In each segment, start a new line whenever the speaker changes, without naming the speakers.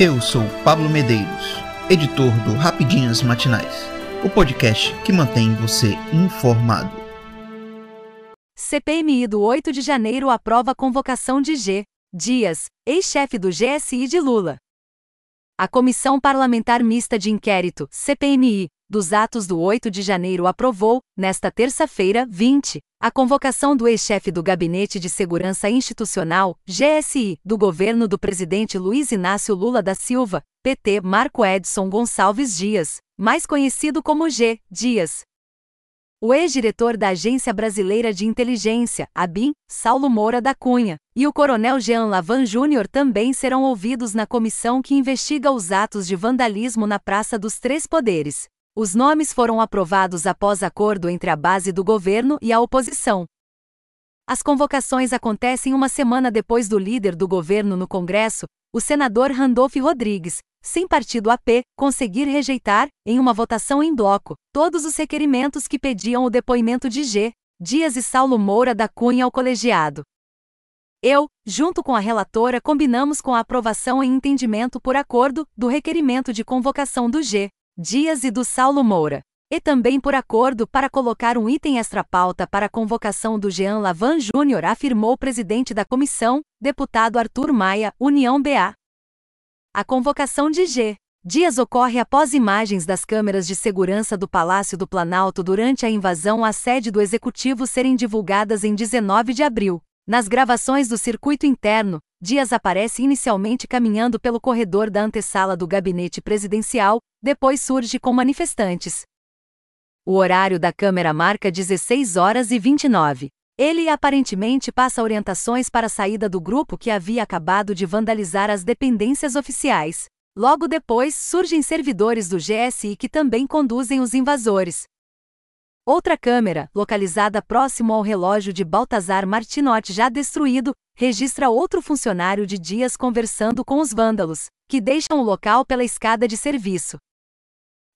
Eu sou Pablo Medeiros, editor do Rapidinhas Matinais, o podcast que mantém você informado.
CPMI do 8 de janeiro aprova a convocação de G. Dias, ex-chefe do GSI de Lula. A Comissão Parlamentar Mista de Inquérito, CPMI, dos atos do 8 de janeiro aprovou, nesta terça-feira, 20, a convocação do ex-chefe do Gabinete de Segurança Institucional, GSI, do governo do presidente Luiz Inácio Lula da Silva, PT Marco Edson Gonçalves Dias, mais conhecido como G. Dias. O ex-diretor da Agência Brasileira de Inteligência, ABIN, Saulo Moura da Cunha, e o coronel Jean Lavan Júnior também serão ouvidos na comissão que investiga os atos de vandalismo na Praça dos Três Poderes. Os nomes foram aprovados após acordo entre a base do governo e a oposição. As convocações acontecem uma semana depois do líder do governo no Congresso, o senador Randolph Rodrigues, sem partido AP, conseguir rejeitar, em uma votação em bloco, todos os requerimentos que pediam o depoimento de G. Dias e Saulo Moura da Cunha ao colegiado. Eu, junto com a relatora, combinamos com a aprovação em entendimento por acordo do requerimento de convocação do G. Dias e do Saulo Moura. E também por acordo para colocar um item extra-pauta para a convocação do Jean Lavan Júnior, afirmou o presidente da comissão, deputado Arthur Maia, União BA. A convocação de G. Dias ocorre após imagens das câmeras de segurança do Palácio do Planalto durante a invasão à sede do Executivo serem divulgadas em 19 de abril. Nas gravações do circuito interno, Dias aparece inicialmente caminhando pelo corredor da antessala do gabinete presidencial, depois surge com manifestantes. O horário da câmera marca 16 horas e 29. Ele aparentemente passa orientações para a saída do grupo que havia acabado de vandalizar as dependências oficiais. Logo depois surgem servidores do GSI que também conduzem os invasores. Outra câmera, localizada próximo ao relógio de Baltazar Martinotti já destruído, registra outro funcionário de Dias conversando com os vândalos, que deixam o local pela escada de serviço.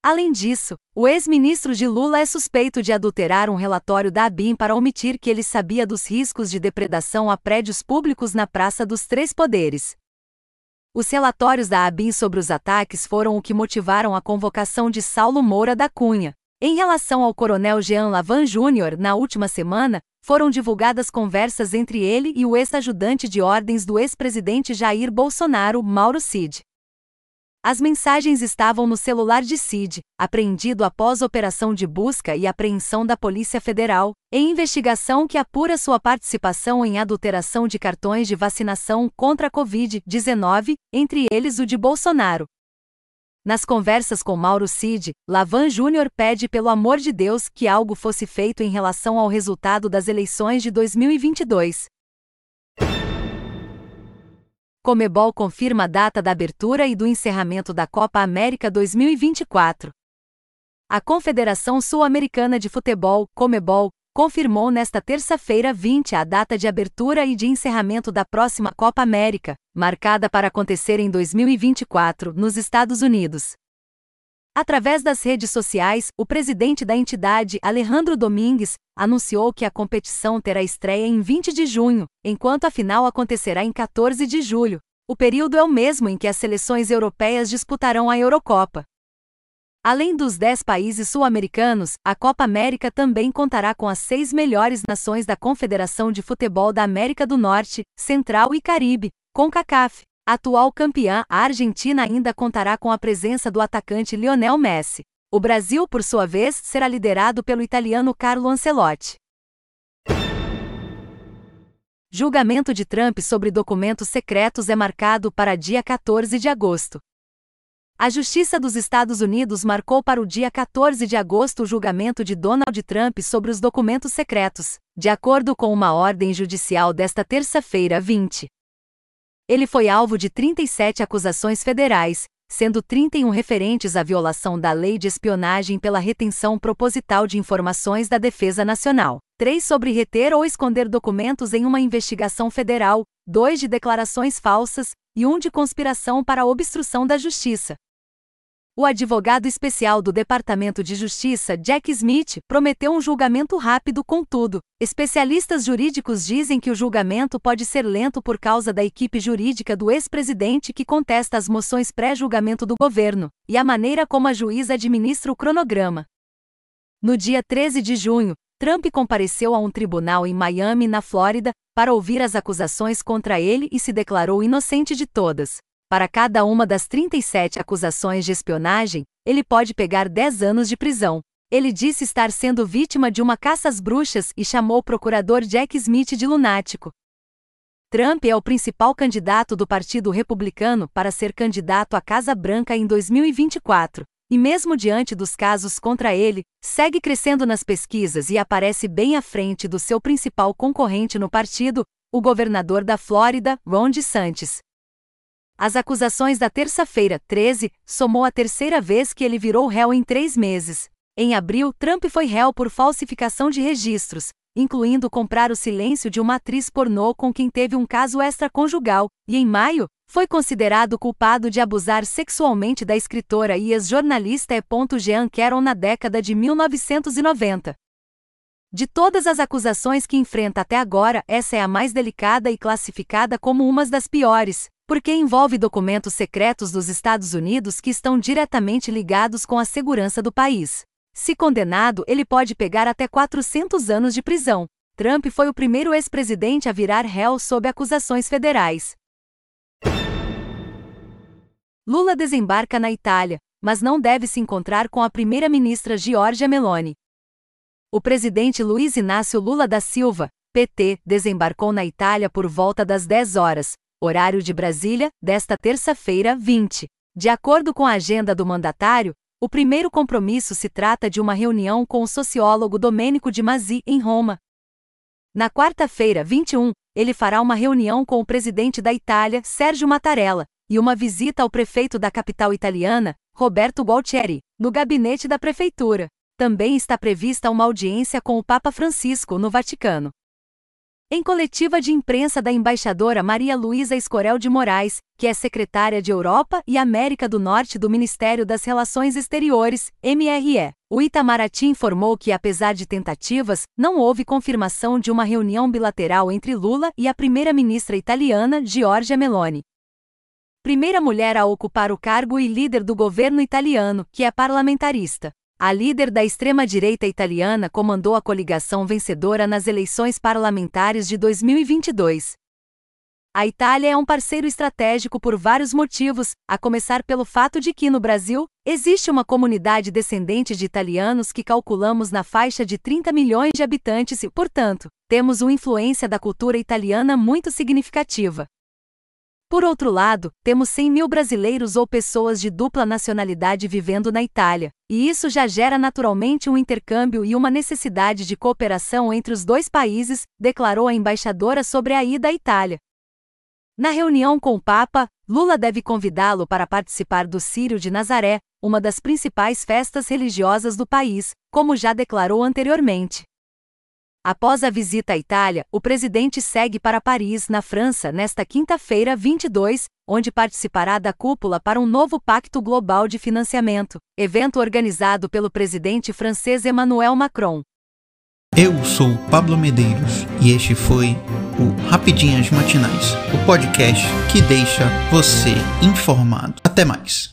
Além disso, o ex-ministro de Lula é suspeito de adulterar um relatório da ABIN para omitir que ele sabia dos riscos de depredação a prédios públicos na Praça dos Três Poderes. Os relatórios da ABIN sobre os ataques foram o que motivaram a convocação de Saulo Moura da Cunha, em relação ao coronel Jean Lavan Júnior, na última semana, foram divulgadas conversas entre ele e o ex-ajudante de ordens do ex-presidente Jair Bolsonaro, Mauro Cid. As mensagens estavam no celular de Cid, apreendido após operação de busca e apreensão da Polícia Federal, em investigação que apura sua participação em adulteração de cartões de vacinação contra a Covid-19, entre eles o de Bolsonaro, nas conversas com Mauro Cid, Lavan Júnior pede pelo amor de Deus que algo fosse feito em relação ao resultado das eleições de 2022. Comebol confirma a data da abertura e do encerramento da Copa América 2024. A Confederação Sul-Americana de Futebol, Comebol, confirmou nesta terça-feira 20 a data de abertura e de encerramento da próxima Copa América, marcada para acontecer em 2024, nos Estados Unidos. Através das redes sociais, o presidente da entidade, Alejandro Domingues, anunciou que a competição terá estreia em 20 de junho, enquanto a final acontecerá em 14 de julho. O período é o mesmo em que as seleções europeias disputarão a Eurocopa. Além dos 10 países sul-americanos, a Copa América também contará com as seis melhores nações da Confederação de Futebol da América do Norte, Central e Caribe, CONCACAF. Atual campeã, a Argentina ainda contará com a presença do atacante Lionel Messi. O Brasil, por sua vez, será liderado pelo italiano Carlo Ancelotti. Julgamento de Trump sobre documentos secretos é marcado para dia 14 de agosto. A Justiça dos Estados Unidos marcou para o dia 14 de agosto o julgamento de Donald Trump sobre os documentos secretos, de acordo com uma ordem judicial desta terça-feira 20. Ele foi alvo de 37 acusações federais, sendo 31 referentes à violação da lei de espionagem pela retenção proposital de informações da Defesa Nacional, 3 sobre reter ou esconder documentos em uma investigação federal, 2 de declarações falsas e 1 de conspiração para obstrução da justiça. O advogado especial do Departamento de Justiça, Jack Smith, prometeu um julgamento rápido, contudo, especialistas jurídicos dizem que o julgamento pode ser lento por causa da equipe jurídica do ex-presidente que contesta as moções pré-julgamento do governo e a maneira como a juíza administra o cronograma. No dia 13 de junho, Trump compareceu a um tribunal em Miami, na Flórida, para ouvir as acusações contra ele e se declarou inocente de todas. Para cada uma das 37 acusações de espionagem, ele pode pegar 10 anos de prisão. Ele disse estar sendo vítima de uma caça às bruxas e chamou o procurador Jack Smith de lunático. Trump é o principal candidato do Partido Republicano para ser candidato à Casa Branca em 2024, e mesmo diante dos casos contra ele, segue crescendo nas pesquisas e aparece bem à frente do seu principal concorrente no partido, o governador da Flórida, Ron DeSantis. As acusações da terça-feira, 13, somou a terceira vez que ele virou réu em três meses. Em abril, Trump foi réu por falsificação de registros, incluindo comprar o silêncio de uma atriz pornô com quem teve um caso extraconjugal, e em maio, foi considerado culpado de abusar sexualmente da escritora e ex-jornalista E. Jean Caron na década de 1990. De todas as acusações que enfrenta até agora, essa é a mais delicada e classificada como uma das piores, porque envolve documentos secretos dos Estados Unidos que estão diretamente ligados com a segurança do país. Se condenado, ele pode pegar até 400 anos de prisão. Trump foi o primeiro ex-presidente a virar réu sob acusações federais. Lula desembarca na Itália, mas não deve se encontrar com a primeira-ministra Giorgia Meloni. O presidente Luiz Inácio Lula da Silva, PT, desembarcou na Itália por volta das 10 horas, horário de Brasília, desta terça-feira, 20. De acordo com a agenda do mandatário, o primeiro compromisso se trata de uma reunião com o sociólogo Domênico de Masi em Roma. Na quarta-feira, 21, ele fará uma reunião com o presidente da Itália, Sérgio Mattarella, e uma visita ao prefeito da capital italiana, Roberto Gualtieri, no gabinete da prefeitura. Também está prevista uma audiência com o Papa Francisco no Vaticano. Em coletiva de imprensa da embaixadora Maria Luísa Escorel de Moraes, que é secretária de Europa e América do Norte do Ministério das Relações Exteriores, MRE, o Itamaraty informou que, apesar de tentativas, não houve confirmação de uma reunião bilateral entre Lula e a primeira-ministra italiana Giorgia Meloni. Primeira mulher a ocupar o cargo e líder do governo italiano, que é parlamentarista. A líder da extrema-direita italiana comandou a coligação vencedora nas eleições parlamentares de 2022. A Itália é um parceiro estratégico por vários motivos, a começar pelo fato de que no Brasil existe uma comunidade descendente de italianos que calculamos na faixa de 30 milhões de habitantes e, portanto, temos uma influência da cultura italiana muito significativa. Por outro lado, temos 100 mil brasileiros ou pessoas de dupla nacionalidade vivendo na Itália, e isso já gera naturalmente um intercâmbio e uma necessidade de cooperação entre os dois países, declarou a embaixadora sobre a ida à Itália. Na reunião com o Papa, Lula deve convidá-lo para participar do Círio de Nazaré, uma das principais festas religiosas do país, como já declarou anteriormente. Após a visita à Itália, o presidente segue para Paris, na França, nesta quinta-feira, 22, onde participará da cúpula para um novo Pacto Global de Financiamento, evento organizado pelo presidente francês Emmanuel Macron.
Eu sou Pablo Medeiros e este foi o Rapidinhas Matinais, o podcast que deixa você informado. Até mais.